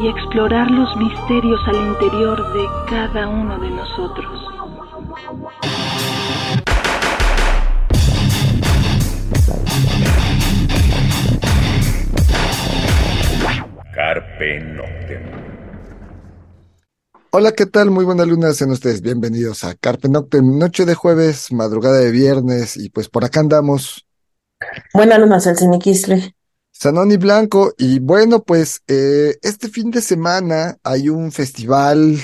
y explorar los misterios al interior de cada uno de nosotros. Carpe Noctem. Hola, ¿qué tal? Muy buena luna, sean ustedes bienvenidos a Carpe Noctem, noche de jueves, madrugada de viernes, y pues por acá andamos. Buena luna, Celcini Quisle. Sanoni Blanco, y bueno, pues eh, este fin de semana hay un festival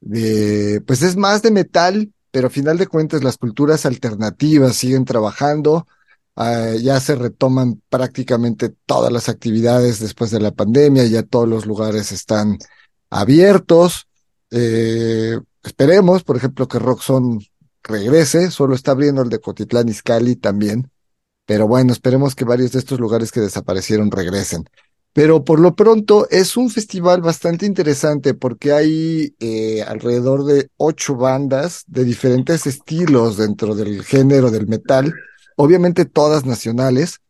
de, pues es más de metal, pero a final de cuentas las culturas alternativas siguen trabajando, ah, ya se retoman prácticamente todas las actividades después de la pandemia, ya todos los lugares están abiertos, eh, esperemos, por ejemplo, que Roxon regrese, solo está abriendo el de Cotitlán Izcalli también, pero bueno, esperemos que varios de estos lugares que desaparecieron regresen. Pero por lo pronto es un festival bastante interesante porque hay eh, alrededor de ocho bandas de diferentes estilos dentro del género del metal, obviamente todas nacionales.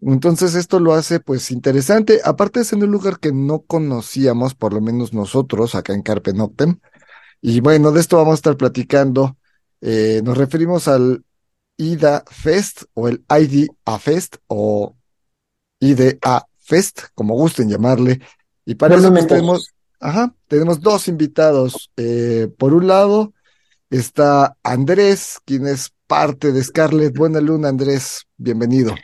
Entonces esto lo hace pues interesante, aparte de ser un lugar que no conocíamos, por lo menos nosotros acá en Carpe Noctem. Y bueno, de esto vamos a estar platicando. Eh, nos referimos al IDA Fest o el IDA Fest o IDA Fest, como gusten llamarle. Y para eso pues, tenemos, ajá, tenemos dos invitados. Eh, por un lado está Andrés, quien es parte de Scarlett. Buena luna, Andrés, bienvenido.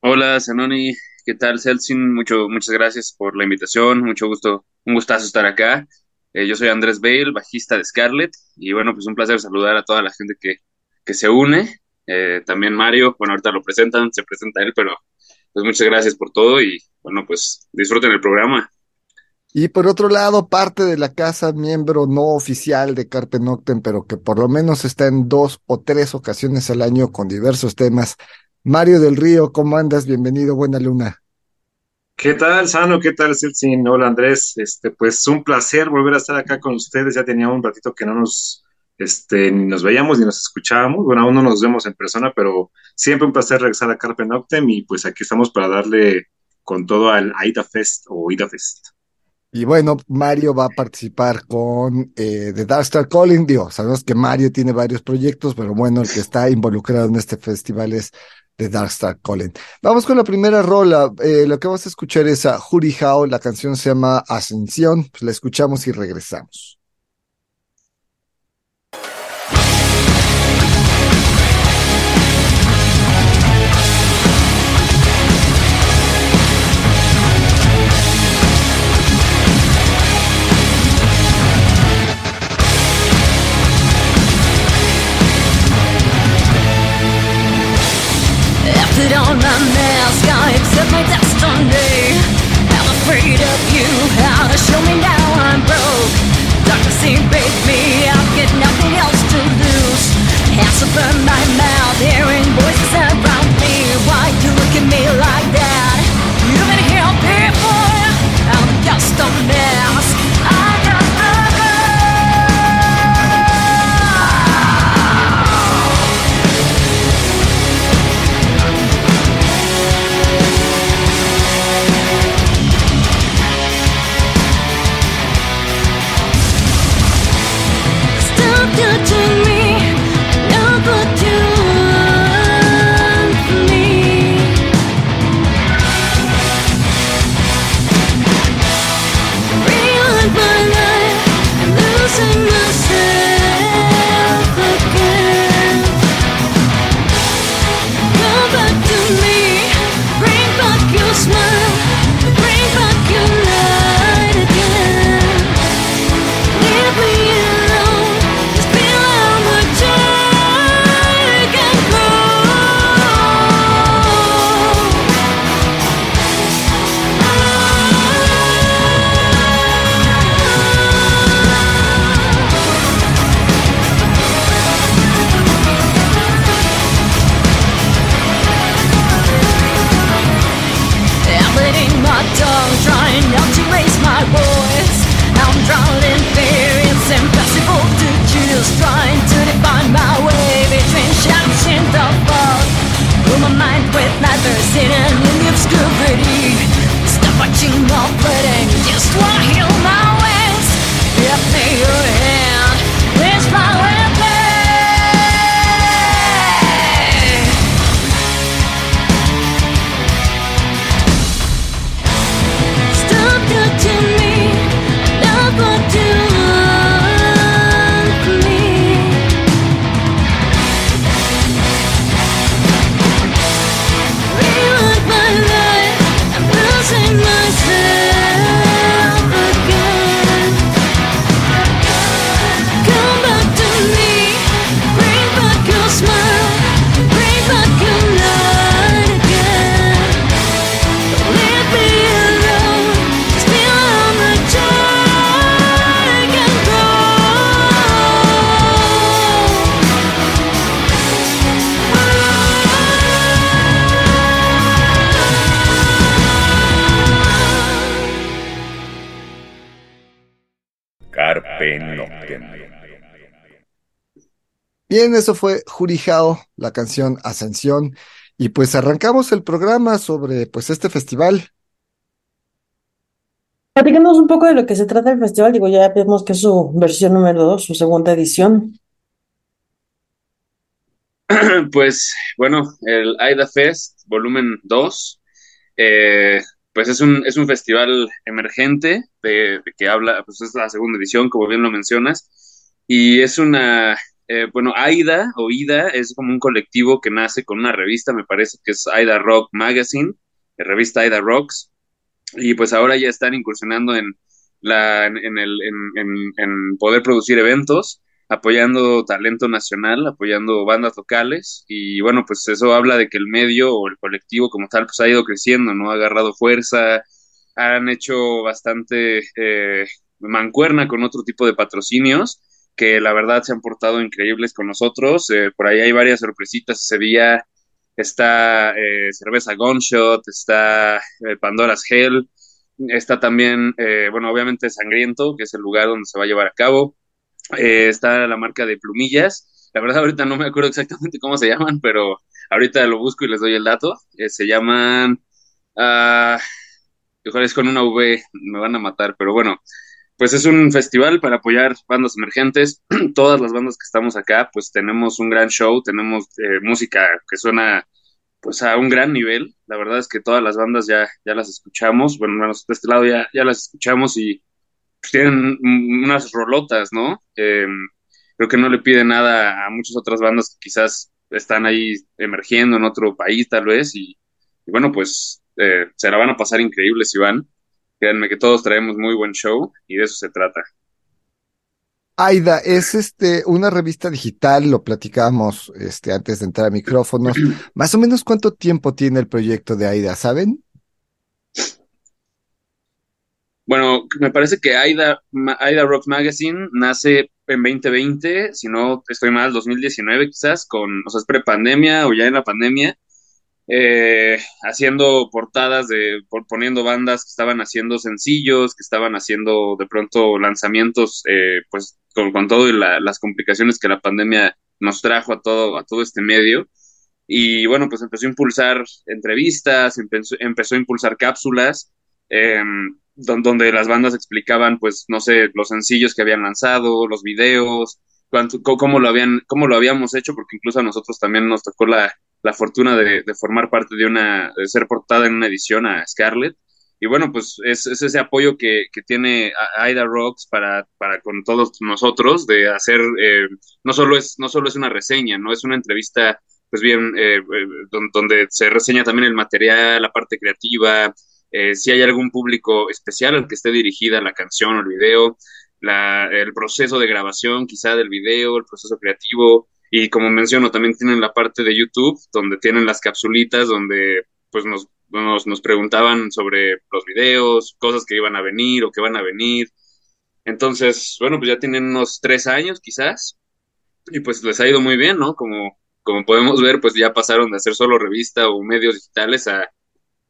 Hola, Zanoni, ¿qué tal, Celsin? Mucho, muchas gracias por la invitación, mucho gusto, un gustazo estar acá. Eh, yo soy Andrés Bale, bajista de Scarlett, y bueno, pues un placer saludar a toda la gente que, que se une. Eh, también Mario, bueno, ahorita lo presentan, se presenta él, pero pues muchas gracias por todo y bueno, pues disfruten el programa. Y por otro lado, parte de la casa, miembro no oficial de Carpe Noctem, pero que por lo menos está en dos o tres ocasiones al año con diversos temas. Mario del Río, ¿cómo andas? Bienvenido, buena luna. ¿Qué tal, Sano? ¿Qué tal, Celsin? Hola, Andrés. Este, pues un placer volver a estar acá con ustedes. Ya tenía un ratito que no nos este, ni nos veíamos ni nos escuchábamos. Bueno, aún no nos vemos en persona, pero siempre un placer regresar a Carpe Noctem y pues aquí estamos para darle con todo al AIDA Fest o IDA Fest. Y bueno, Mario va a participar con eh, The Dark Star Calling. Digo, sabemos que Mario tiene varios proyectos, pero bueno, el que está involucrado en este festival es The Dark Star Calling. Vamos con la primera rola. Eh, lo que vamos a escuchar es a Huri Hao. La canción se llama Ascensión. Pues la escuchamos y regresamos. Put on my mask, I accept my destiny. I'm afraid of you, how to show me now I'm broke. Say break me, I've got nothing else to lose. Hands Bien, eso fue Jurijao, la canción Ascensión. Y pues arrancamos el programa sobre pues este festival. Platícanos un poco de lo que se trata el festival. Digo, ya vemos que es su versión número dos, su segunda edición. Pues bueno, el AIDA Fest, volumen 2, eh, pues es un, es un festival emergente de, de que habla, pues es la segunda edición, como bien lo mencionas, y es una, eh, bueno, AIDA o IDA es como un colectivo que nace con una revista, me parece que es AIDA Rock Magazine, la revista AIDA Rocks, y pues ahora ya están incursionando en, la, en, el, en- en poder producir eventos, apoyando talento nacional, apoyando bandas locales, y bueno, pues eso habla de que el medio o el colectivo como tal, pues ha ido creciendo, ¿no? Ha agarrado fuerza, han hecho bastante eh, mancuerna con otro tipo de patrocinios que la verdad se han portado increíbles con nosotros. Eh, por ahí hay varias sorpresitas ese día. Está eh, cerveza Gunshot, está eh, Pandora's Hell, está también, eh, bueno, obviamente Sangriento, que es el lugar donde se va a llevar a cabo. Está la marca de plumillas. La verdad ahorita no me acuerdo exactamente cómo se llaman, pero ahorita lo busco y les doy el dato. Se llaman... Ojalá es con una V, me van a matar, pero bueno, pues es un festival para apoyar bandas emergentes. Todas las bandas que estamos acá, pues tenemos un gran show, tenemos eh, música que suena pues a un gran nivel. La verdad es que todas las bandas ya, ya las escuchamos, bueno, de este lado ya, ya las escuchamos y pues, tienen unas rolotas, ¿no? Eh, creo que no le pide nada a muchas otras bandas que quizás están ahí emergiendo en otro país tal vez y, y bueno, pues eh, se la van a pasar increíble si van. Créanme que todos traemos muy buen show y de eso se trata. AIDA es este una revista digital, lo platicábamos este antes de entrar a micrófonos. Más o menos cuánto tiempo tiene el proyecto de AIDA, ¿saben? Bueno, me parece que AIDA, AIDA Rock Magazine nace en 2020, si no estoy mal, 2019 quizás, con, o sea, es prepandemia o ya en la pandemia, eh, haciendo portadas de, por- poniendo bandas que estaban haciendo sencillos, que estaban haciendo de pronto lanzamientos, eh, pues con, con todo y la- las complicaciones que la pandemia nos trajo a todo, a todo este medio. Y bueno, pues empezó a impulsar entrevistas, empezó, empezó a impulsar cápsulas, eh, don- donde las bandas explicaban, pues, no sé, los sencillos que habían lanzado, los videos, cuánto, cómo lo habían, cómo lo habíamos hecho, porque incluso a nosotros también nos tocó la, la fortuna de, de formar parte de una, de ser portada en una edición a Scarlett. Y bueno, pues es, es ese apoyo que, que tiene Aida Rocks para, para con todos nosotros de hacer, eh, no solo es, no solo es una reseña, no es una entrevista pues bien, eh, eh, don- donde se reseña también el material, la parte creativa, eh, si hay algún público especial al que esté dirigida la canción o el video, la, el proceso de grabación quizá del video, el proceso creativo, y como menciono, también tienen la parte de YouTube, donde tienen las capsulitas, donde pues nos, nos, nos preguntaban sobre los videos, cosas que iban a venir o que van a venir. Entonces, bueno, pues ya tienen unos tres años quizás, y pues les ha ido muy bien, ¿no? Como, como podemos ver, pues ya pasaron de hacer solo revista o medios digitales a,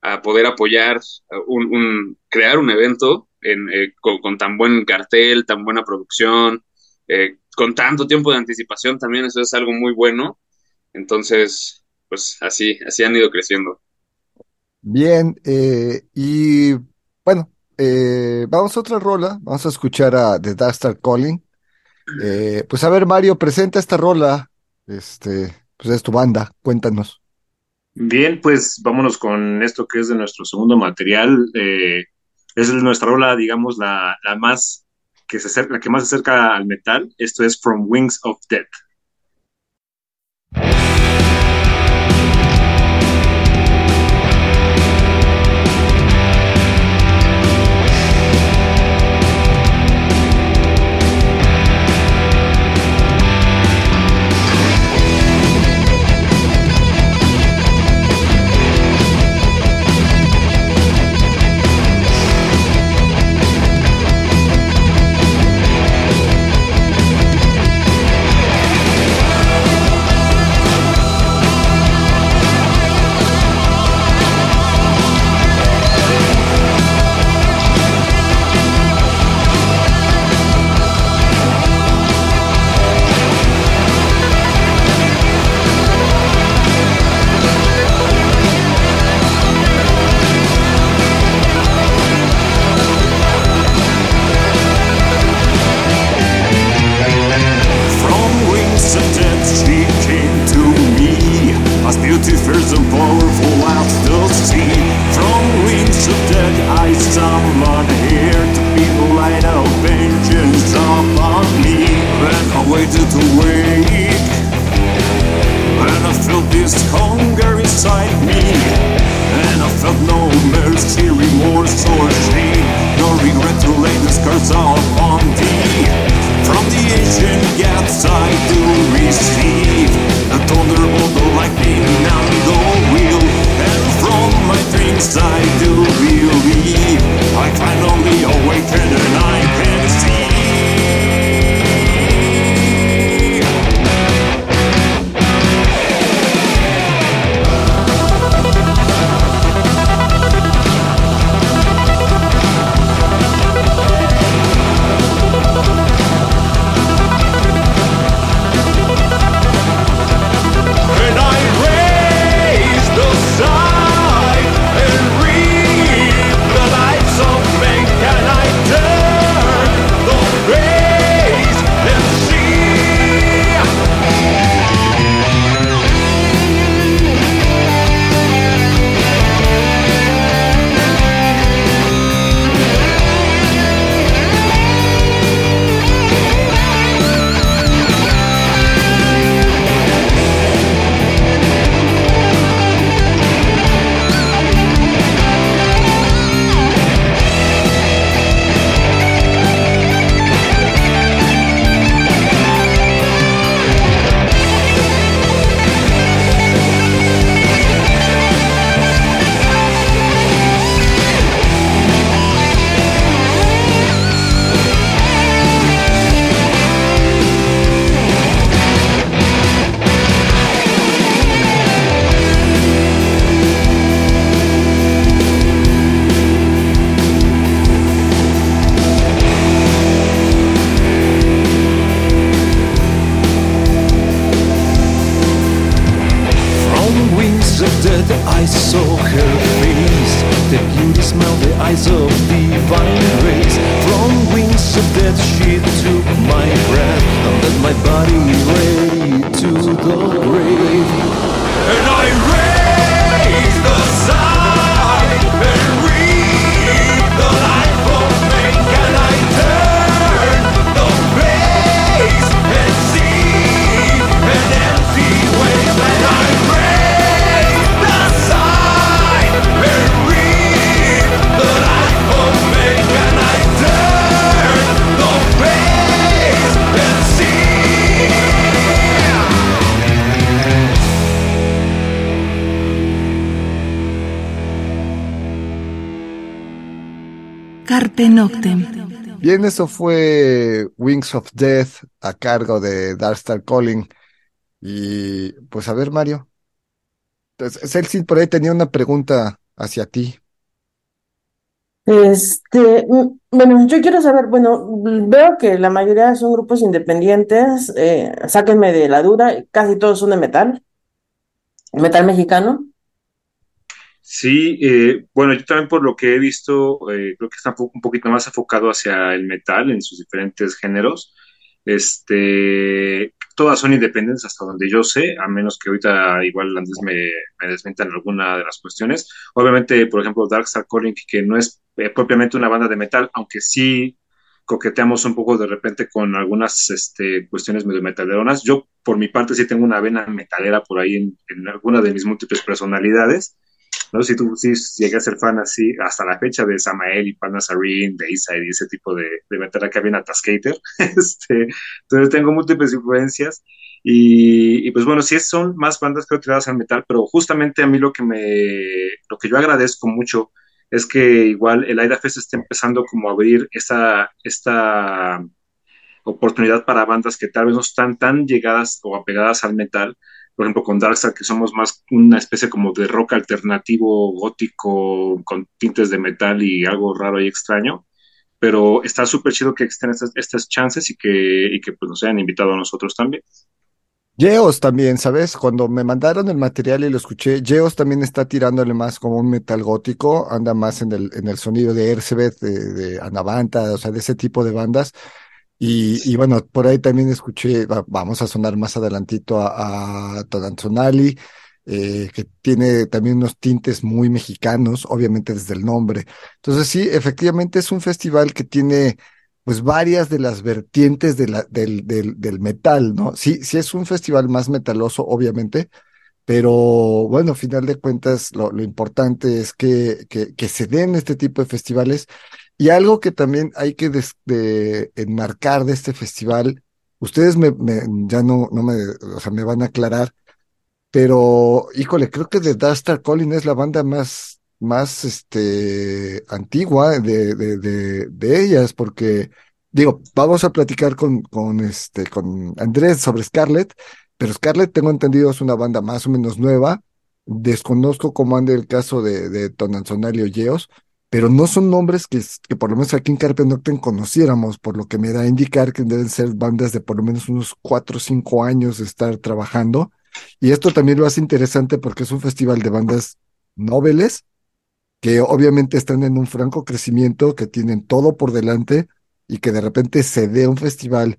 a poder apoyar un, un- crear un evento en, eh, con, con tan buen cartel, tan buena producción, eh, con tanto tiempo de anticipación también, eso es algo muy bueno. Entonces, pues así, así han ido creciendo. Bien, eh, y bueno, eh, vamos a otra rola, vamos a escuchar a The Dark Star Calling. Eh, pues a ver, Mario, presenta esta rola, este, pues es tu banda, cuéntanos. Bien, pues vámonos con esto que es de nuestro segundo material. eh, es nuestra rola, digamos, la, la más que se acerca, la que más se acerca al metal. Esto es From Wings of Death. Carpe Noctem. Bien, eso fue Wings of Death a cargo de Darkstar Calling. Y pues a ver, Mario. Celsin por ahí tenía una pregunta hacia ti. Este, bueno, yo quiero saber, bueno, veo que la mayoría son grupos independientes, eh, sáquenme de la duda, casi todos son de metal, metal mexicano. Sí, eh, bueno, yo también por lo que he visto, eh, creo que está un po- un poquito más enfocado hacia el metal en sus diferentes géneros. Este, todas son independientes hasta donde yo sé, a menos que ahorita igual antes me, me desmientan alguna de las cuestiones. Obviamente, por ejemplo, Darkstar Calling, que no es eh, propiamente una banda de metal, aunque sí coqueteamos un poco de repente con algunas este, cuestiones medio metaleronas. Yo, por mi parte, sí tengo una vena metalera por ahí en, en alguna de mis múltiples personalidades. No si tú sí llegué a ser fan así hasta la fecha de Samael y Panasarin, Dayside y ese tipo de, de metal acá bien Atascater. Este, entonces tengo múltiples influencias y, pues bueno, sí son más bandas creo tiradas al metal, pero justamente a mí lo que me, lo que yo agradezco mucho es que igual el Aida Fest está empezando como a abrir esta, esta oportunidad para bandas que tal vez no están tan llegadas o apegadas al metal, por ejemplo con Darkstar, que somos más una especie como de rock alternativo, gótico, con tintes de metal y algo raro y extraño, pero está súper chido que existen estas, estas chances y que, y que pues, nos hayan invitado a nosotros también. Geos también, ¿sabes? Cuando me mandaron el material y lo escuché, Geos también está tirándole más como un metal gótico, anda más en el, en el sonido de Ersebet, de, de Anavanta, o sea, de ese tipo de bandas. Y, bueno, por ahí también escuché, va- vamos a sonar más adelantito a, a Todanzonali, eh, que tiene también unos tintes muy mexicanos, obviamente desde el nombre. Entonces sí, efectivamente es un festival que tiene pues varias de las vertientes del, del, del metal, ¿no? Sí, sí es un festival más metaloso, obviamente, pero bueno, final de cuentas, lo, lo importante es que, que, que, se den este tipo de festivales. Y algo que también hay que enmarcar de este festival, ustedes me, ya no, no me, o sea, me van a aclarar, pero híjole, creo que The Dark Star Calling es la banda más, más este, antigua de, de, de, ellas, porque digo, vamos a platicar con, con este, con Andrés sobre Scarlett, pero Scarlett, tengo entendido, es una banda más o menos nueva. Desconozco cómo anda el caso de, de Tonanzonal y pero no son nombres que, por lo menos aquí en Carpe Noctem conociéramos, por lo que me da a indicar que deben ser bandas de por lo menos unos cuatro o cinco años de estar trabajando. Y esto también lo hace interesante porque es un festival de bandas noveles que obviamente están en un franco crecimiento, que tienen todo por delante y que de repente se dé un festival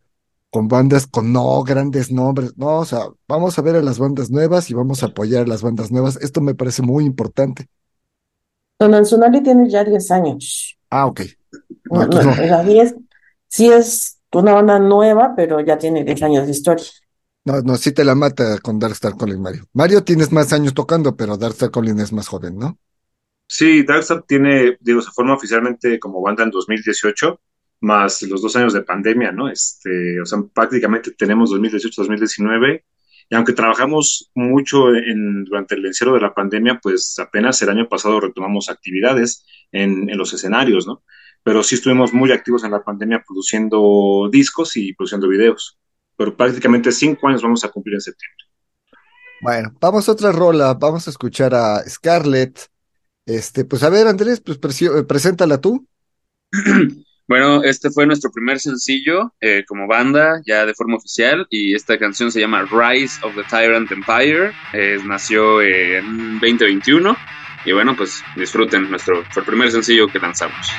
con bandas con no grandes nombres, no, o sea, vamos a ver a las bandas nuevas y vamos a apoyar a las bandas nuevas. Esto me parece muy importante. Don Anzonali tiene ya 10 años. Ah, ok. No, no, no. La 10 sí es una banda nueva, pero ya tiene 10 años de historia. No, no, sí te la mata con Darkstar Colin, Mario. Mario tienes más años tocando, pero Darkstar Colin es más joven, ¿no? Sí, Darkstar tiene, digo, se forma oficialmente como banda en 2018 más los dos años de pandemia, ¿no? Este, o sea, prácticamente tenemos 2018-2019, y aunque trabajamos mucho en, durante el encierro de la pandemia, pues apenas el año pasado retomamos actividades en, en los escenarios, ¿no? Pero sí estuvimos muy activos en la pandemia produciendo discos y produciendo videos. Pero prácticamente cinco años vamos a cumplir en septiembre. Bueno, vamos a otra rola, vamos a escuchar a Scarlett. Este, pues a ver, Andrés, pues preséntala tú. Bueno, este fue nuestro primer sencillo eh, como banda, ya de forma oficial, y esta canción se llama Rise of the Tyrant Empire. Eh, nació en 2021, y bueno, pues disfruten nuestro fue el primer sencillo que lanzamos.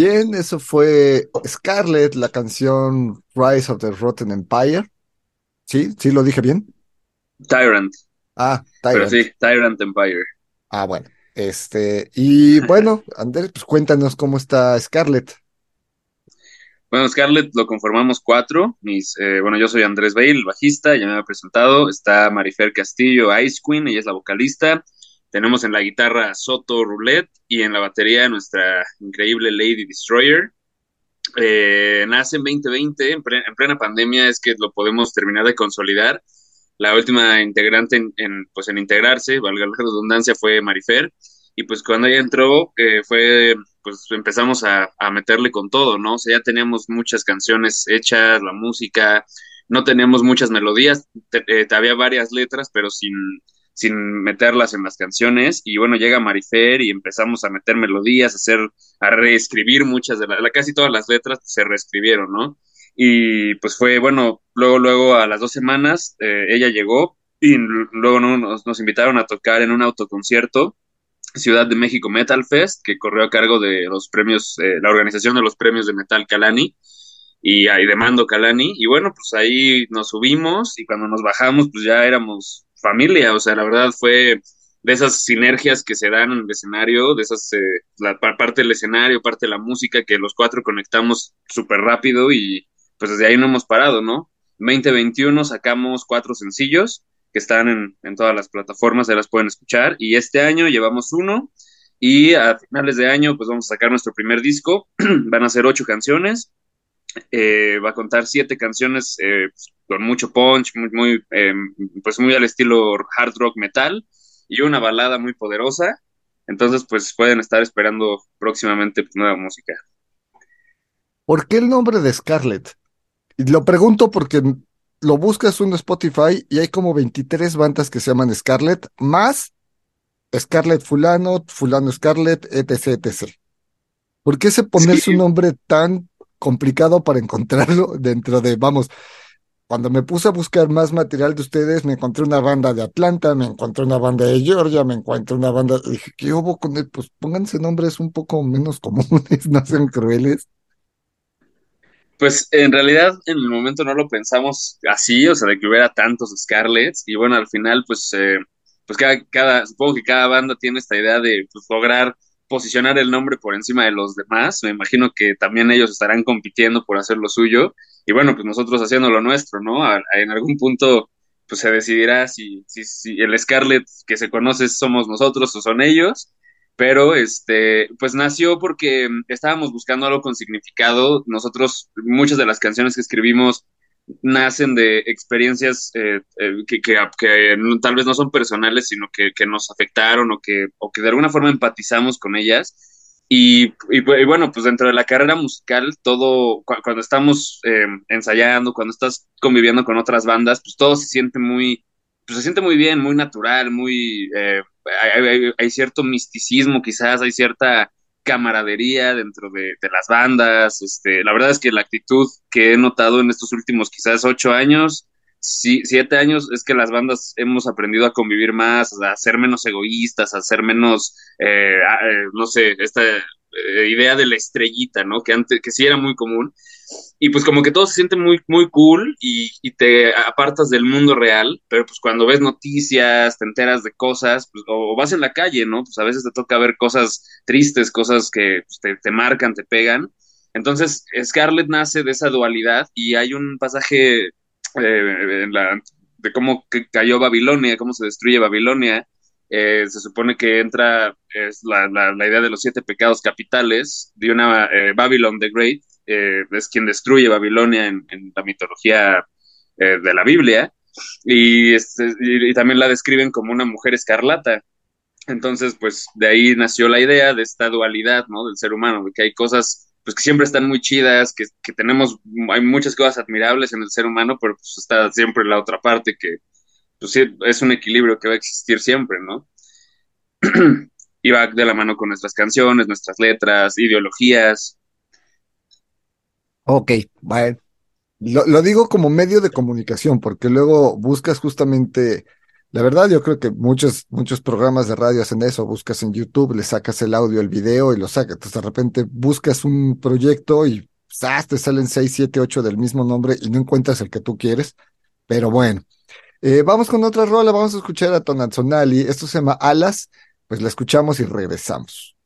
Bien, eso fue Scarlett, la canción Rise of the Rotten Empire. ¿Sí? ¿Sí lo dije bien? Tyrant. Ah, Pero Tyrant. sí, Tyrant Empire. Ah, bueno. Este, y bueno, Andrés, pues cuéntanos cómo está Scarlett. Bueno, Scarlett lo conformamos cuatro. Mis, eh, bueno, yo soy Andrés Bale, el bajista, ya me había presentado. Está Marifer Castillo, Ice Queen, ella es la vocalista. Tenemos en la guitarra Soto Roulette y en la batería nuestra increíble Lady Destroyer. Eh, nace en 2020, en, pre- en plena pandemia, es que lo podemos terminar de consolidar. La última integrante en, en, pues en integrarse, valga la redundancia, fue Marifer. Y pues cuando ella entró, eh, fue, pues empezamos a, a meterle con todo, ¿no? O sea, ya teníamos muchas canciones hechas, la música, no teníamos muchas melodías, eh, había varias letras, pero sin, sin meterlas en las canciones. Y bueno, llega Marifer y empezamos a meter melodías, a hacer, a reescribir muchas de las, casi todas las letras se reescribieron, ¿no? Y pues fue, bueno, luego, luego a las dos semanas eh, ella llegó y luego ¿no? nos, nos invitaron a tocar en un autoconcierto, Ciudad de México Metal Fest, que corrió a cargo de los premios, eh, la organización de los premios de Metal Calani y, ahí de Mando Calani. Y bueno, pues ahí nos subimos y cuando nos bajamos, pues ya éramos familia. O sea, la verdad fue de esas sinergias que se dan en el escenario, de esas, eh, la pa- parte del escenario, parte de la música, que los cuatro conectamos súper rápido y pues desde ahí no hemos parado, ¿no? 2021 sacamos cuatro sencillos que están en, todas las plataformas, ya las pueden escuchar. Y este año llevamos uno y a finales de año pues vamos a sacar nuestro primer disco. Van a ser ocho canciones eh, va a contar siete canciones eh, con mucho punch, muy, muy eh, pues muy al estilo hard rock metal y una balada muy poderosa. Entonces, pues pueden estar esperando próximamente pues, nueva música. ¿Por qué el nombre de Scarlett? Lo pregunto porque lo buscas en Spotify y hay como 23 bandas que se llaman Scarlett, más Scarlett fulano, fulano Scarlett, etc, etc. ¿Por qué se ponerse Sí. un nombre tan complicado para encontrarlo dentro de, vamos, cuando me puse a buscar más material de ustedes, me encontré una banda de Atlanta, me encontré una banda de Georgia, me encontré una banda, dije, ¿qué hubo con él? Pues pónganse nombres un poco menos comunes, no sean crueles. Pues en realidad en el momento no lo pensamos así, o sea, de que hubiera tantos Scarlets y bueno, al final pues, eh, pues cada, cada, supongo que cada banda tiene esta idea de pues, lograr posicionar el nombre por encima de los demás, me imagino que también ellos estarán compitiendo por hacer lo suyo y bueno, pues nosotros haciendo lo nuestro, ¿no? En algún punto pues se decidirá si, si, si el Scarlet que se conoce somos nosotros o son ellos pero este, pues nació porque mm, estábamos buscando algo con significado. Nosotros, muchas de las canciones que escribimos nacen de experiencias eh, eh, que, que, que tal vez no son personales, sino que, que nos afectaron o que, o que de alguna forma empatizamos con ellas. Y, y, y bueno, pues dentro de la carrera musical, todo, cu- cuando estamos eh, ensayando, cuando estás conviviendo con otras bandas, pues todo se siente muy, pues se siente muy bien, muy natural, muy, eh, hay- hay cierto misticismo quizás, hay cierta camaradería dentro de, de las bandas. Este, la verdad es que la actitud que he notado en estos últimos quizás ocho años, sí, siete años, es que las bandas hemos aprendido a convivir más, a ser menos egoístas, a ser menos, eh, eh, no sé, esta eh, idea de la estrellita, ¿no? Que antes, que sí era muy común. Y pues como que todo se siente muy, muy cool y, te apartas del mundo real, pero pues cuando ves noticias, te enteras de cosas, pues, o, o vas en la calle, ¿no? Pues a veces te toca ver cosas tristes, cosas que pues, te, te marcan, te pegan. Entonces, Scarlett nace de esa dualidad y hay un pasaje eh, de cómo cayó Babilonia, cómo se destruye Babilonia. Eh, se supone que entra es la, la, idea de los siete pecados capitales de una eh, Babylon the Great, eh, es quien destruye Babilonia en, en la mitología eh, de la Biblia, y, este, y, y también la describen como una mujer escarlata. Entonces, pues de ahí nació la idea de esta dualidad, ¿no? Del ser humano, de que hay cosas pues que siempre están muy chidas, que, que tenemos, hay muchas cosas admirables en el ser humano, pero pues está siempre la otra parte que pues sí, es un equilibrio que va a existir siempre, ¿no? y va de la mano con nuestras canciones, nuestras letras, ideologías. Ok, bueno. Lo, lo digo como medio de comunicación, porque luego buscas justamente La verdad, yo creo que muchos, muchos programas de radio hacen eso. Buscas en YouTube, le sacas el audio, el video y lo sacas. Entonces, de repente buscas un proyecto y ¡zas! te salen seis, siete, ocho del mismo nombre y no encuentras el que tú quieres. Pero bueno, Eh, vamos con otra rola. Vamos a escuchar a Tonanzonali. Esto se llama Alas. Pues la escuchamos y regresamos.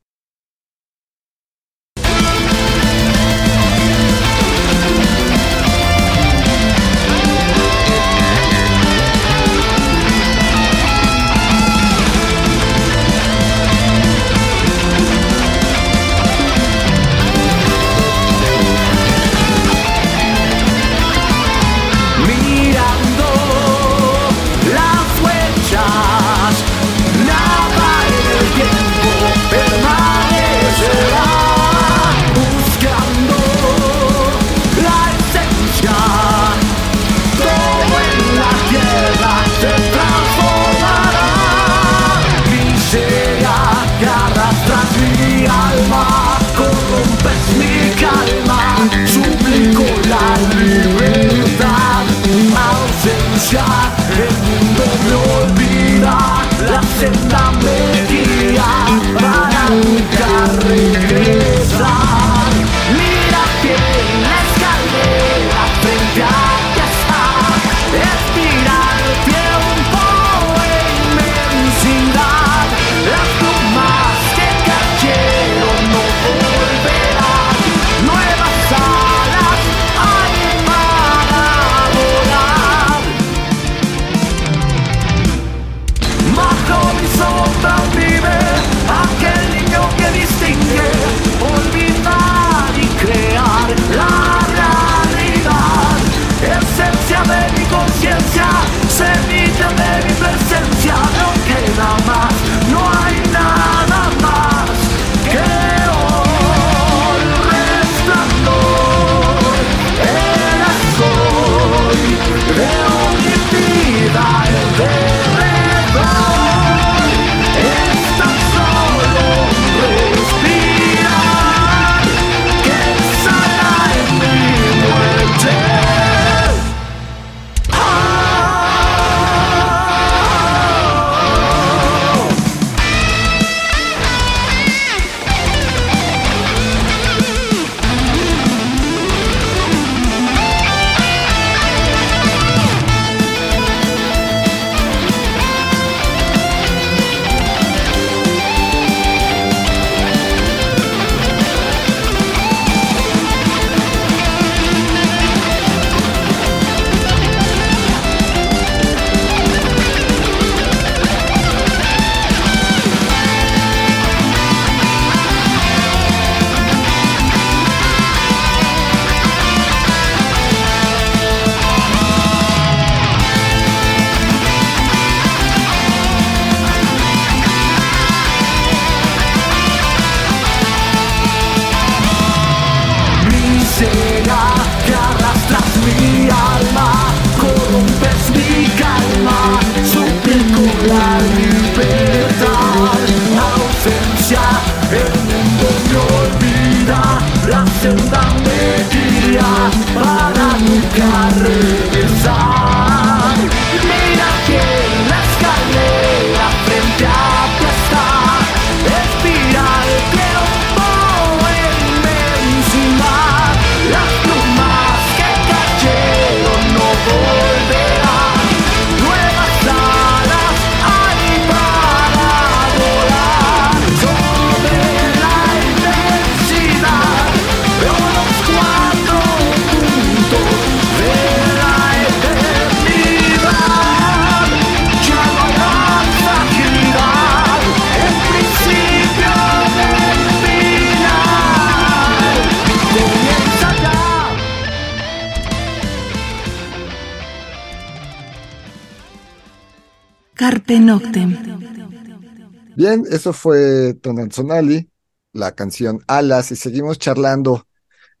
Bien, eso fue Tonanzonali, la canción Alas, y seguimos charlando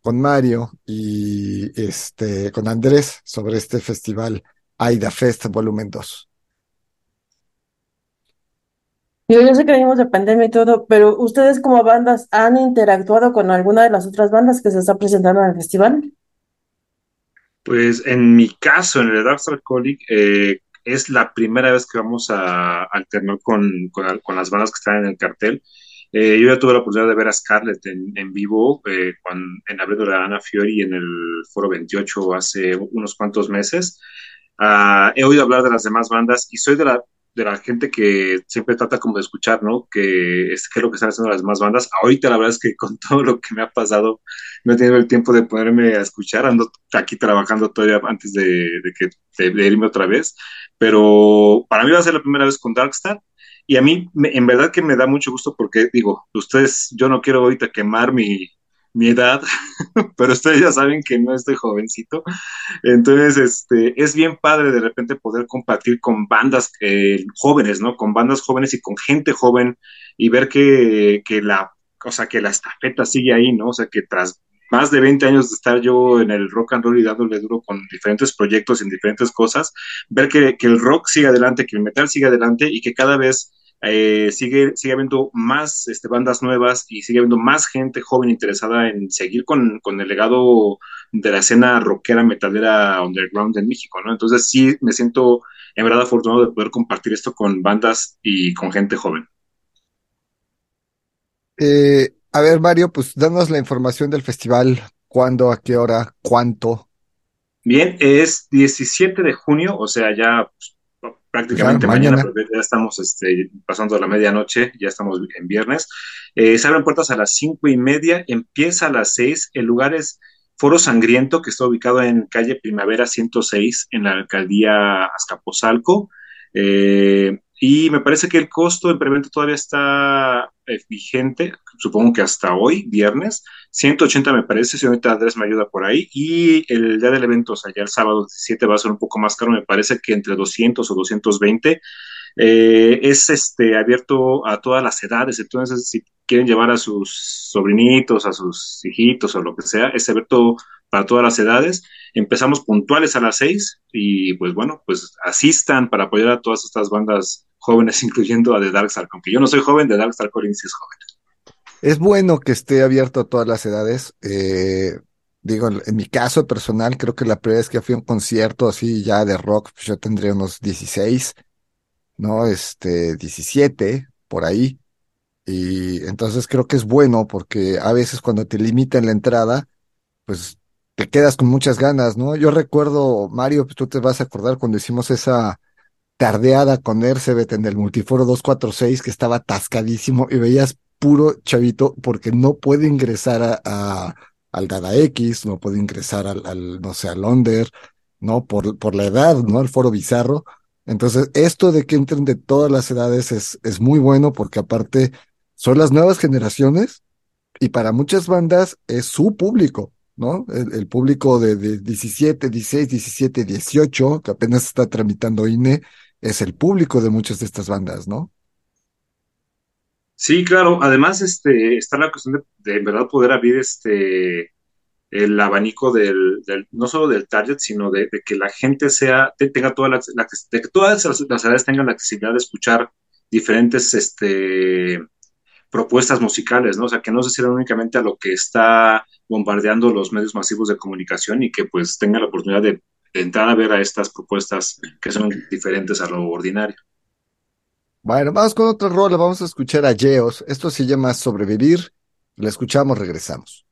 con Mario y este con Andrés sobre este festival Aida Fest Volumen 2. Digo, yo sé que venimos de pandemia y todo, pero ¿ustedes como bandas han interactuado con alguna de las otras bandas que se está presentando en el festival? Pues en mi caso, en el Dark Alcoholic, eh, es la primera vez que vamos a alternar con, con, con las bandas que están en el cartel. Eh, yo ya tuve la oportunidad de ver a Scarlett en, en vivo eh, cuando, en abril de la Ana Fiori en el Foro 28 hace unos cuantos meses. Uh, he oído hablar de las demás bandas y soy de la, de la gente que siempre trata como de escuchar, ¿no? Que es, qué es lo que están haciendo las demás bandas. Ahorita la verdad es que con todo lo que me ha pasado no he tenido el tiempo de ponerme a escuchar, ando aquí trabajando todavía antes de, de que, de, de irme otra vez, pero para mí va a ser la primera vez con Darkstar y a mí, me, en verdad que me da mucho gusto porque, digo, ustedes, yo no quiero ahorita quemar mi, mi edad, pero ustedes ya saben que no estoy jovencito. Entonces, este, es bien padre de repente poder compartir con bandas eh, jóvenes, ¿no? Con bandas jóvenes y con gente joven y ver que, que la, o sea, que la estafeta sigue ahí, ¿no? O sea, que tras más de 20 años de estar yo en el rock and roll y dándole duro con diferentes proyectos en diferentes cosas, ver que, el rock sigue adelante, que el metal sigue adelante y que cada vez eh, sigue, sigue habiendo más este, bandas nuevas y sigue habiendo más gente joven interesada en seguir con, con, el legado de la escena rockera metalera underground en México, ¿no? Entonces sí me siento en verdad afortunado de poder compartir esto con bandas y con gente joven. Eh, a ver, Mario, pues danos la información del festival. ¿Cuándo, a qué hora, cuánto? Bien, es 17 de junio, o sea, ya pues, prácticamente mañana, mañana ya estamos este, pasando la medianoche, ya estamos en viernes. Eh, se abren puertas a las cinco y media, empieza a las seis. El lugar es Foro Sangriento, que está ubicado en calle Primavera 106, en la alcaldía Azcapotzalco. Eh, y me parece que el costo en preventa todavía está eh, vigente, supongo que hasta hoy, viernes. 180 me parece, si ahorita Andrés me ayuda por ahí. Y el día del evento, o sea, ya el sábado 17 va a ser un poco más caro, me parece que entre 200 o 220. Eh, es este, abierto a todas las edades, entonces si quieren llevar a sus sobrinitos, a sus hijitos o lo que sea, es abierto para todas las edades. Empezamos puntuales a las seis y pues bueno, pues asistan para apoyar a todas estas bandas jóvenes, incluyendo a The Darkstar. Aunque yo no soy joven, The Darkstar Collins es joven. Es bueno que esté abierto a todas las edades. Eh, digo, en mi caso personal, creo que la primera vez que fui a un concierto así ya de rock, pues yo tendría unos 16, ¿no? Este, 17, por ahí. Y entonces creo que es bueno porque a veces cuando te limitan la entrada, pues te quedas con muchas ganas, ¿no? Yo recuerdo, Mario, pues tú te vas a acordar cuando hicimos esa tardeada con Ercebet en el Multiforo 246 que estaba atascadísimo y veías puro chavito porque no puede ingresar a, al Dada X, no puede ingresar al, al, no sé, al Onder, ¿no? Por, por la edad, ¿no? Al foro bizarro. Entonces, esto de que entren de todas las edades es, es muy bueno porque aparte son las nuevas generaciones y para muchas bandas es su público. ¿No? El, público de, de, 17, 16, 17, 18, que apenas está tramitando INE, es el público de muchas de estas bandas, ¿no? Sí, claro. Además, este, está la cuestión de, en verdad poder abrir este el abanico del, del, no solo del target, sino de, que la gente sea, tenga toda la, que todas las, las edades tengan la accesibilidad de escuchar diferentes este, propuestas musicales, ¿no? O sea, que no se cierren únicamente a lo que está bombardeando los medios masivos de comunicación y que pues tengan la oportunidad de, entrar a ver a estas propuestas que son diferentes a lo ordinario. Bueno, vamos con otra rola, vamos a escuchar a Geos. Esto se llama Sobrevivir. La escuchamos, regresamos.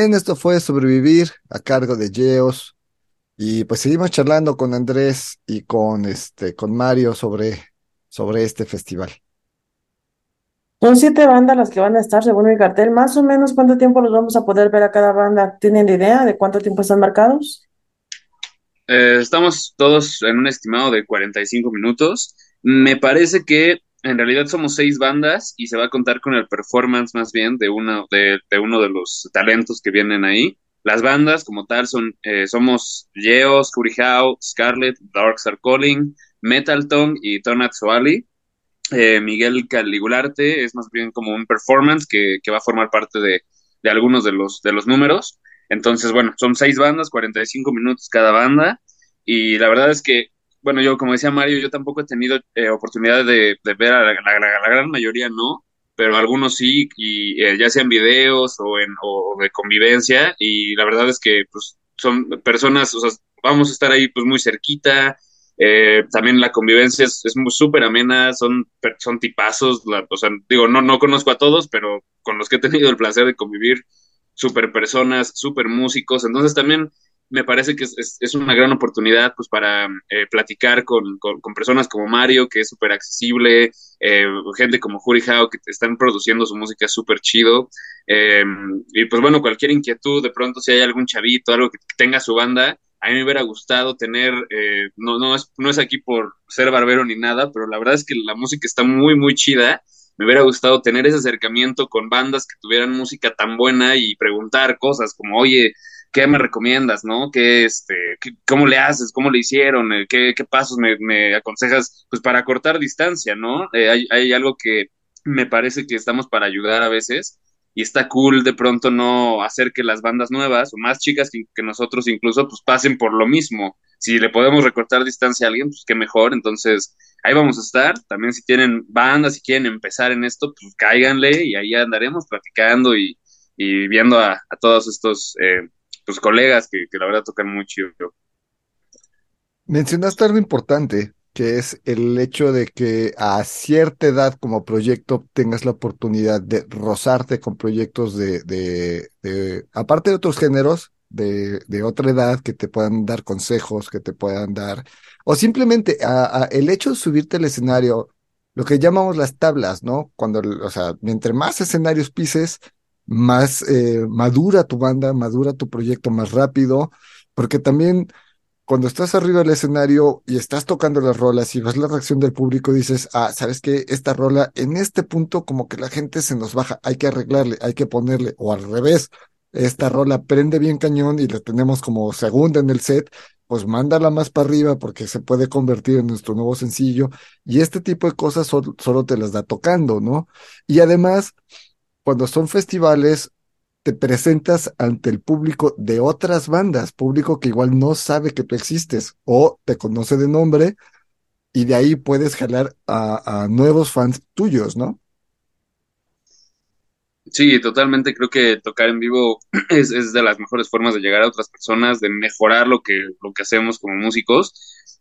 Bien, esto fue Sobrevivir a cargo de Geos. Y pues seguimos charlando con Andrés y con este, con Mario sobre, sobre este festival. Son siete bandas las que van a estar según el cartel. Más o menos, ¿cuánto tiempo los vamos a poder ver a cada banda? ¿Tienen idea de cuánto tiempo están marcados? Eh, estamos todos en un estimado de 45 minutos. Me parece que en realidad somos seis bandas y se va a contar con el performance más bien de, uno de, uno de los talentos que vienen ahí. Las bandas como tal son, eh, somos Yeos, Kurihao, Scarlet, Dark Star Calling, Metal Tongue y Tonat Soali. Eh, Miguel Caligularte es más bien como un performance que, que va a formar parte de, de, algunos de los, de los números. Entonces, bueno, son seis bandas, 45 minutos cada banda. Y la verdad es que, bueno, yo como decía Mario, yo tampoco he tenido eh, oportunidad de, ver a la, gran mayoría, no, pero algunos sí, y eh, ya sean videos o, en, o de convivencia. Y la verdad es que pues, son personas, vamos a estar ahí pues muy cerquita, eh, también la convivencia es, es súper amena, son, son tipazos, la, o sea, digo, no, no conozco a todos, pero con los que he tenido el placer de convivir, súper personas, súper músicos, entonces también me parece que es, es, una gran oportunidad pues para eh, platicar con, con, personas como Mario, que es súper accesible, eh, gente como Juri Hao, que están produciendo su música súper chido, eh, y pues bueno, cualquier inquietud, de pronto si hay algún chavito, algo que tenga su banda, a mí me hubiera gustado tener, eh, no, no, es, no es aquí por ser barbero ni nada, pero la verdad es que la música está muy, muy chida. Me hubiera gustado tener ese acercamiento con bandas que tuvieran música tan buena y preguntar cosas como, oye, ¿qué me recomiendas, no? ¿Qué, este, ¿Cómo le haces? ¿Cómo le hicieron? ¿Qué, qué pasos me, me, aconsejas? Pues para cortar distancia, ¿no? Eh, hay, algo que me parece que estamos para ayudar a veces y está cool de pronto no hacer que las bandas nuevas o más chicas que, que, nosotros incluso pues pasen por lo mismo. Si le podemos recortar distancia a alguien, pues qué mejor. Entonces, ahí vamos a estar. También si tienen bandas, si quieren empezar en esto, pues cáiganle y ahí andaremos platicando y, y viendo a, a, todos estos eh, pues, colegas que, que la verdad tocan muy chido. Mencionaste algo importante, que es el hecho de que a cierta edad como proyecto tengas la oportunidad de rozarte con proyectos de, de, de aparte de otros géneros, de, de, otra edad que te puedan dar consejos, que te puedan dar, o simplemente a, a el hecho de subirte al escenario, lo que llamamos las tablas, ¿no? Cuando, o sea, mientras más escenarios pises, más eh, madura tu banda, madura tu proyecto más rápido, porque también cuando estás arriba del escenario y estás tocando las rolas y ves la reacción del público, dices, ah, ¿sabes qué? Esta rola, en este punto, como que la gente se nos baja, hay que arreglarle, hay que ponerle, o al revés, esta rola prende bien cañón y la tenemos como segunda en el set, pues mándala más para arriba porque se puede convertir en nuestro nuevo sencillo. Y este tipo de cosas solo, solo te las da tocando, ¿no? Y además, cuando son festivales, te presentas ante el público de otras bandas, público que igual no sabe que tú existes o te conoce de nombre y de ahí puedes jalar a, a nuevos fans tuyos, ¿no? Sí, totalmente. Creo que tocar en vivo es, es, de las mejores formas de llegar a otras personas, de mejorar lo que, lo que hacemos como músicos,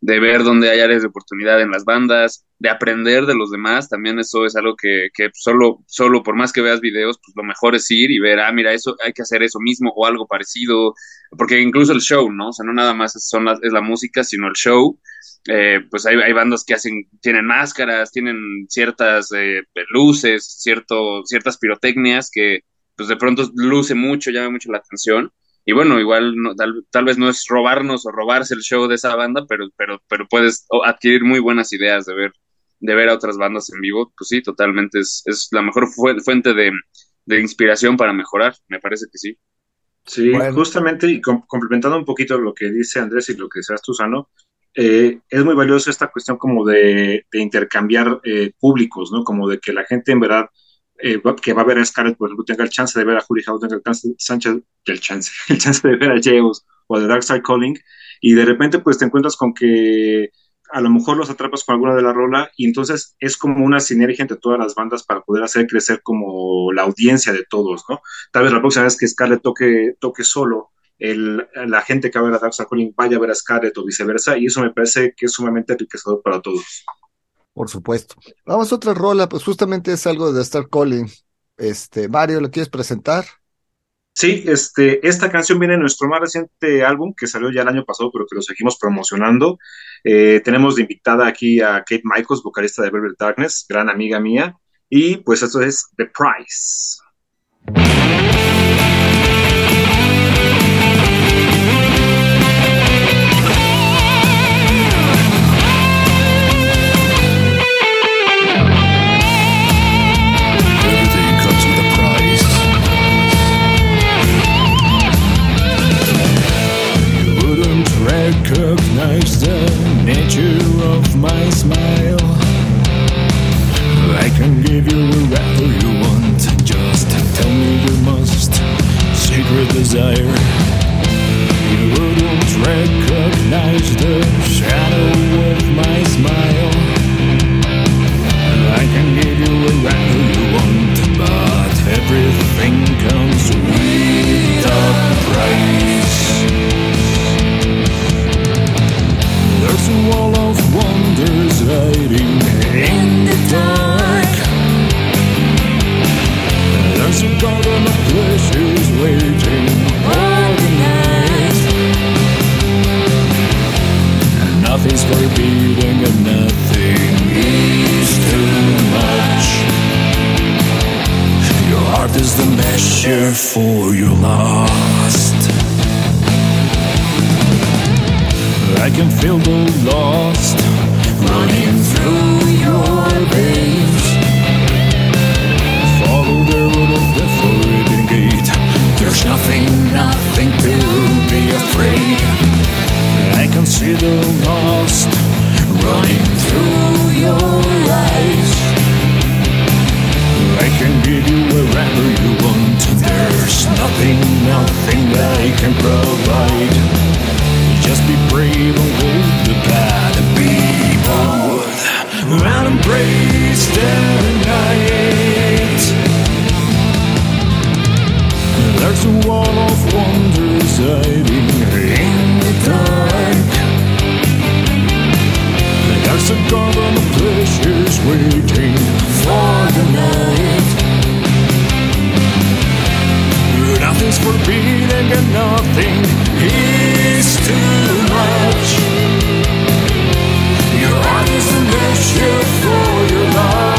de ver dónde hay áreas de oportunidad en las bandas, de aprender de los demás. También eso es algo que, que solo, solo por más que veas videos, pues lo mejor es ir y ver, ah, mira, eso hay que hacer eso mismo o algo parecido, porque incluso el show, ¿no? O sea, no nada más son las, es la música, sino el show. Eh, pues hay, hay, bandas que hacen, tienen máscaras, tienen ciertas eh, luces, cierto, ciertas pirotecnias que pues de pronto luce mucho, llama mucho la atención. Y bueno, igual no, tal, tal, vez no es robarnos o robarse el show de esa banda, pero, pero, pero puedes adquirir muy buenas ideas de ver, de ver a otras bandas en vivo. Pues sí, totalmente es, es la mejor fu fuente de, de inspiración para mejorar, me parece que sí. Sí, bueno. justamente, y com complementando un poquito lo que dice Andrés y lo que seas tú, Sano, eh, es muy valioso esta cuestión como de, de intercambiar eh, públicos, ¿no? Como de que la gente en verdad eh, que va a ver a Scarlett, por ejemplo, tenga el chance de ver a Julie Howe, tenga el chance, Sánchez, el chance, el chance de ver a James o a The Dark Side Calling, y de repente pues te encuentras con que a lo mejor los atrapas con alguna de la rola y entonces es como una sinergia entre todas las bandas para poder hacer crecer como la audiencia de todos, ¿no? Tal vez la próxima vez que Scarlett toque, toque solo, el, la gente que va a ver a Dark Side Calling vaya a ver a Scarlett o viceversa, y eso me parece que es sumamente enriquecedor para todos. Por supuesto. Vamos a otra rola, pues justamente es algo de Star Calling. Este, Mario, ¿lo quieres presentar? Sí, este, esta canción viene de nuestro más reciente álbum que salió ya el año pasado, pero que lo seguimos promocionando. Eh, tenemos de invitada aquí a Kate Michaels, vocalista de Velvet Darkness, gran amiga mía, y pues esto es The Price. Desire. You wouldn't recognize the shadow of my smile. I can give you whatever you want, but everything comes with a price. There's a wall of wonders hiding in the dark. There's a garden of pleasures waiting Nothing's forbidden and nothing is too much. Your heart is the measure for your lust. I can feel the lost running through your veins. Follow the road of the forbidden gate. There's nothing, nothing to be afraid. I can see the lost running through your eyes. I can give you wherever you want. There's nothing, nothing I can provide. Just be brave and hold the bad people and embrace the night. There's a wall of wonders hiding There's a garden of pleasures waiting for the night. Nothing's forbidden and nothing is too much. Your heart is a measure for your lust.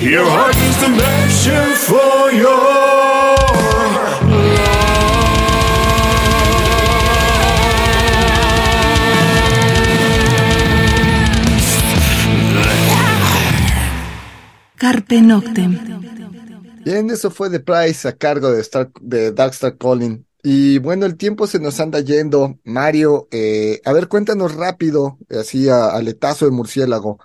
your heart is the measure for your Carpe Noctem. Bien, eso fue The Price a cargo de, Star, de Darkstar Calling. Y bueno, el tiempo se nos anda yendo. Mario, eh, a ver, cuéntanos rápido, así a, aletazo de murciélago.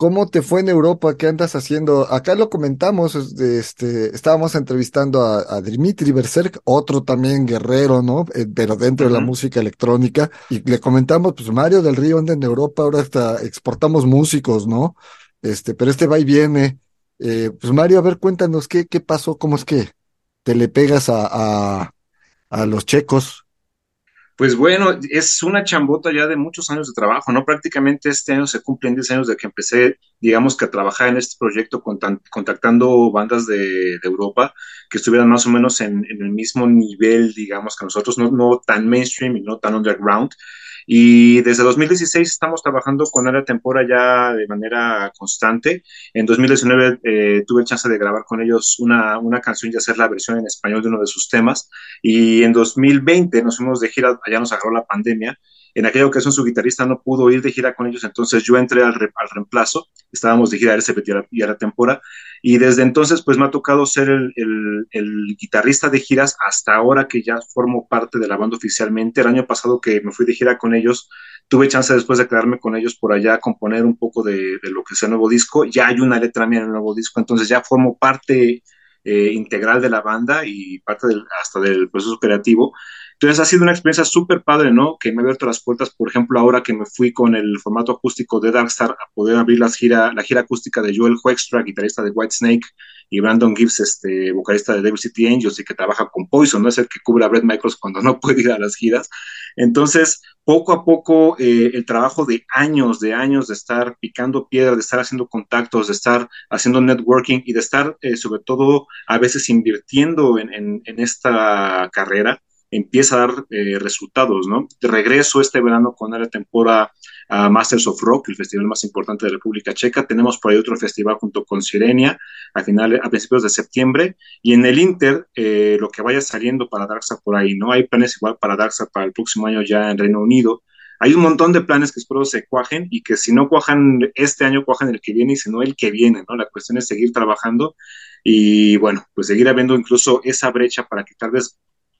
¿Cómo te fue en Europa? ¿Qué andas haciendo? Acá lo comentamos, este, estábamos entrevistando a, a Dimitri Berserk, otro también guerrero, ¿no? Eh, pero dentro de la música electrónica. Y le comentamos, pues Mario del Río anda en Europa, ahora hasta exportamos músicos, ¿no? Este, pero este va y viene. Eh, pues Mario, a ver, cuéntanos qué, qué pasó, cómo es que te le pegas a, a, a los checos. Pues bueno, es una chambota ya de muchos años de trabajo, ¿no? Prácticamente este año se cumplen 10 años de que empecé, digamos que a trabajar en este proyecto contactando bandas de, de Europa que estuvieran más o menos en, en el mismo nivel, digamos, que nosotros, no, no tan mainstream y no tan underground. Y desde 2016 estamos trabajando con Área Tempora ya de manera constante. En 2019 eh, tuve chance de grabar con ellos una, una canción y hacer la versión en español de uno de sus temas. Y en 2020 nos fuimos de gira, allá nos agarró la pandemia. En aquella ocasión su guitarrista no pudo ir de gira con ellos, entonces yo entré al, re- al reemplazo, estábamos de gira y a la, y a la temporada, y desde entonces pues me ha tocado ser el, guitarrista de giras hasta ahora que ya formo parte de la banda oficialmente. El año pasado que me fui de gira con ellos, tuve chance después de quedarme con ellos por allá a componer un poco de, lo que sea el nuevo disco. Ya hay una letra mía en el nuevo disco, entonces ya formo parte eh, integral de la banda y parte hasta del proceso creativo. Entonces ha sido una experiencia súper padre, ¿no? Que me ha abierto las puertas, por ejemplo, ahora que me fui con el formato acústico de Darkstar a poder abrir las gira, la gira acústica de Joel Hoekstra, guitarrista de Whitesnake, y Brandon Gibbs, este, vocalista de Devil City Angels y que trabaja con Poison, ¿no? Es el que cubre a Brett Michaels cuando no puede ir a las giras. Entonces, poco a poco, eh, el trabajo de años, de años de estar picando piedra, de estar haciendo contactos, de estar haciendo networking y de estar, eh, sobre todo, a veces invirtiendo en, en, en esta carrera, empieza a dar eh, resultados, ¿no? De regreso este verano con la temporada a Masters of Rock, el festival más importante de República Checa. Tenemos por ahí otro festival junto con Sirenia a finales, a principios de septiembre. Y en el Inter, eh, lo que vaya saliendo para Darkstar por ahí, ¿no? Hay planes igual para Darkstar para el próximo año ya en Reino Unido. Hay un montón de planes que espero se cuajen y que si no cuajan este año, cuajan el que viene y si no el que viene, ¿no? La cuestión es seguir trabajando y bueno, pues seguir habiendo incluso esa brecha para vez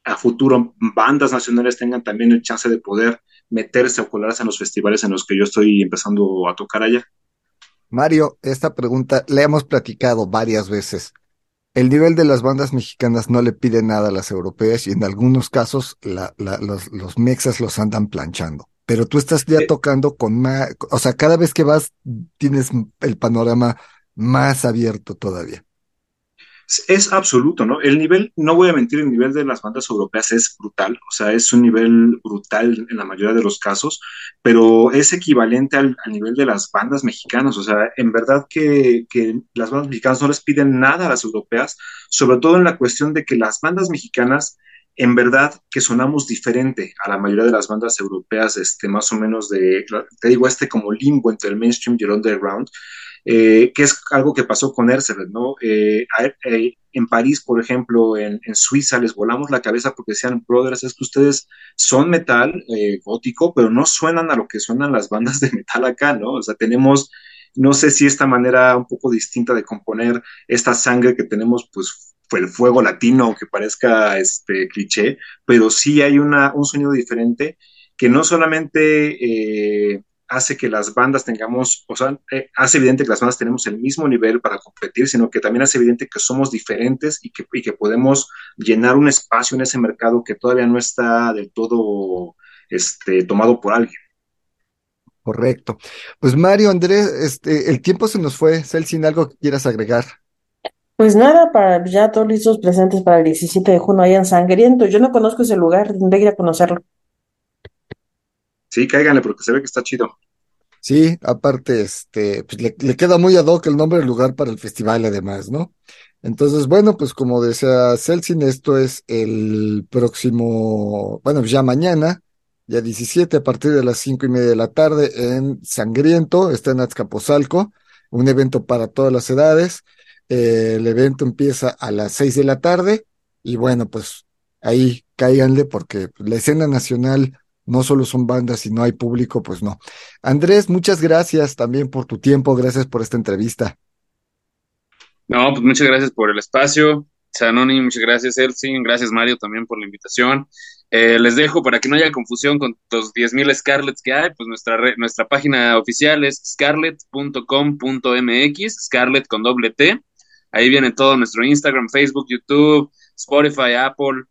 a futuro bandas nacionales tengan también el chance de poder meterse o colarse en los festivales en los que yo estoy empezando a tocar allá. Mario, esta pregunta la hemos platicado varias veces. El nivel de las bandas mexicanas no le pide nada a las europeas y en algunos casos la- la- los, los mexas los andan planchando. Pero tú estás ya Sí. tocando con más, o sea, cada vez que vas tienes el panorama más abierto todavía. Es absoluto, ¿no? El nivel, no voy a mentir, el nivel de las bandas europeas es brutal, o sea, es un nivel brutal en la mayoría de los casos, pero es equivalente al, nivel de las bandas mexicanas, o sea, en verdad que, que las bandas mexicanas no les piden nada a las europeas, sobre todo en la cuestión de que las bandas mexicanas, en verdad que sonamos diferente a la mayoría de las bandas europeas, este, más o menos de, te digo, este como limbo entre el mainstream y el underground, eh, que es algo que pasó con Ercebet, ¿no? Eh, eh, en París, por ejemplo, en, Suiza, les volamos la cabeza porque decían, brothers, es que ustedes son metal eh, gótico, pero no suenan a lo que suenan las bandas de metal acá, ¿no? O sea, tenemos, no sé si esta manera un poco distinta de componer esta sangre que tenemos, pues fue el fuego latino, aunque parezca este cliché, pero sí hay una, un sonido diferente que no solamente hace que las bandas tengamos, o sea, eh, hace evidente que las bandas tenemos el mismo nivel para competir, sino que también hace evidente que somos diferentes y que, y que podemos llenar un espacio en ese mercado que todavía no está del todo este, tomado por alguien. Correcto. Pues Mario, Andrés, este, el tiempo se nos fue. Celsin, ¿algo que quieras agregar? Pues nada, para ya todos listos presentes para el 17 de junio allá en Sangriento. Yo no conozco ese lugar, tendré que ir a conocerlo. Sí, cáiganle porque se ve que está chido. Sí, aparte, este, pues le, queda muy ad hoc el nombre del lugar para el festival, además, ¿no? Entonces, bueno, pues como decía Celsin, esto es el próximo, bueno, ya mañana, ya 17, a partir de las cinco y media de la tarde en Sangriento, está en Azcapotzalco, un evento para todas las edades. Eh, el evento empieza a las seis de la tarde y bueno, pues ahí cáiganle porque la escena nacional no solo son bandas y no hay público, pues no. Andrés, muchas gracias también por tu tiempo, gracias por esta entrevista. No, pues muchas gracias por el espacio. Sanoni, muchas gracias, Elsin. Gracias, Mario, también por la invitación. Eh, les dejo para que no haya confusión con los 10.000 Scarlets que hay, pues nuestra, nuestra página oficial es scarlet.com.mx, Scarlet con doble T. Ahí viene todo nuestro Instagram, Facebook, YouTube, Spotify, Apple.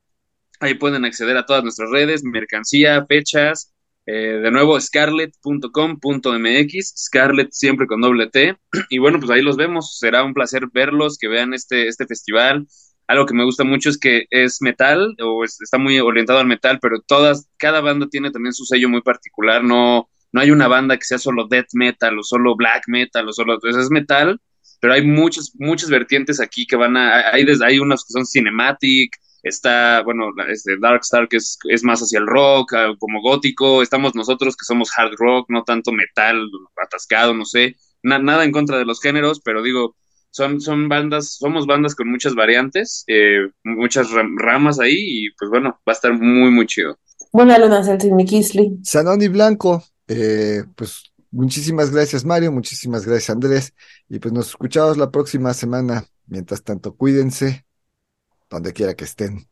Ahí pueden acceder a todas nuestras redes, mercancía, fechas. Eh, de nuevo, scarlet.com.mx, Scarlet siempre con doble T. Y bueno, pues ahí los vemos. Será un placer verlos, que vean este, este festival. Algo que me gusta mucho es que es metal, o es- está muy orientado al metal, pero todas, cada banda tiene también su sello muy particular. No, no hay una banda que sea solo death metal, o solo black metal, o solo. Entonces es metal, pero hay muchas, muchas vertientes aquí que van a. Hay, hay unos que son cinematic, está, bueno, este Darkstar que es, más hacia el rock, ah, como gótico, estamos nosotros que somos hard rock, no tanto metal atascado, no sé, Na, nada en contra de los géneros, pero digo, son, son bandas, somos bandas con muchas variantes, eh, muchas ram, ramas ahí y pues bueno, va a estar muy, muy chido. Buena luna, Santi Kisli. Sanoni Blanco, eh, pues muchísimas gracias Mario, muchísimas gracias Andrés y pues nos escuchamos la próxima semana. Mientras tanto, cuídense, donde quiera que estén.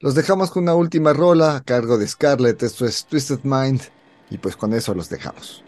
Los dejamos con una última rola a cargo de Scarlett, esto es Twisted Mind, y pues con eso los dejamos.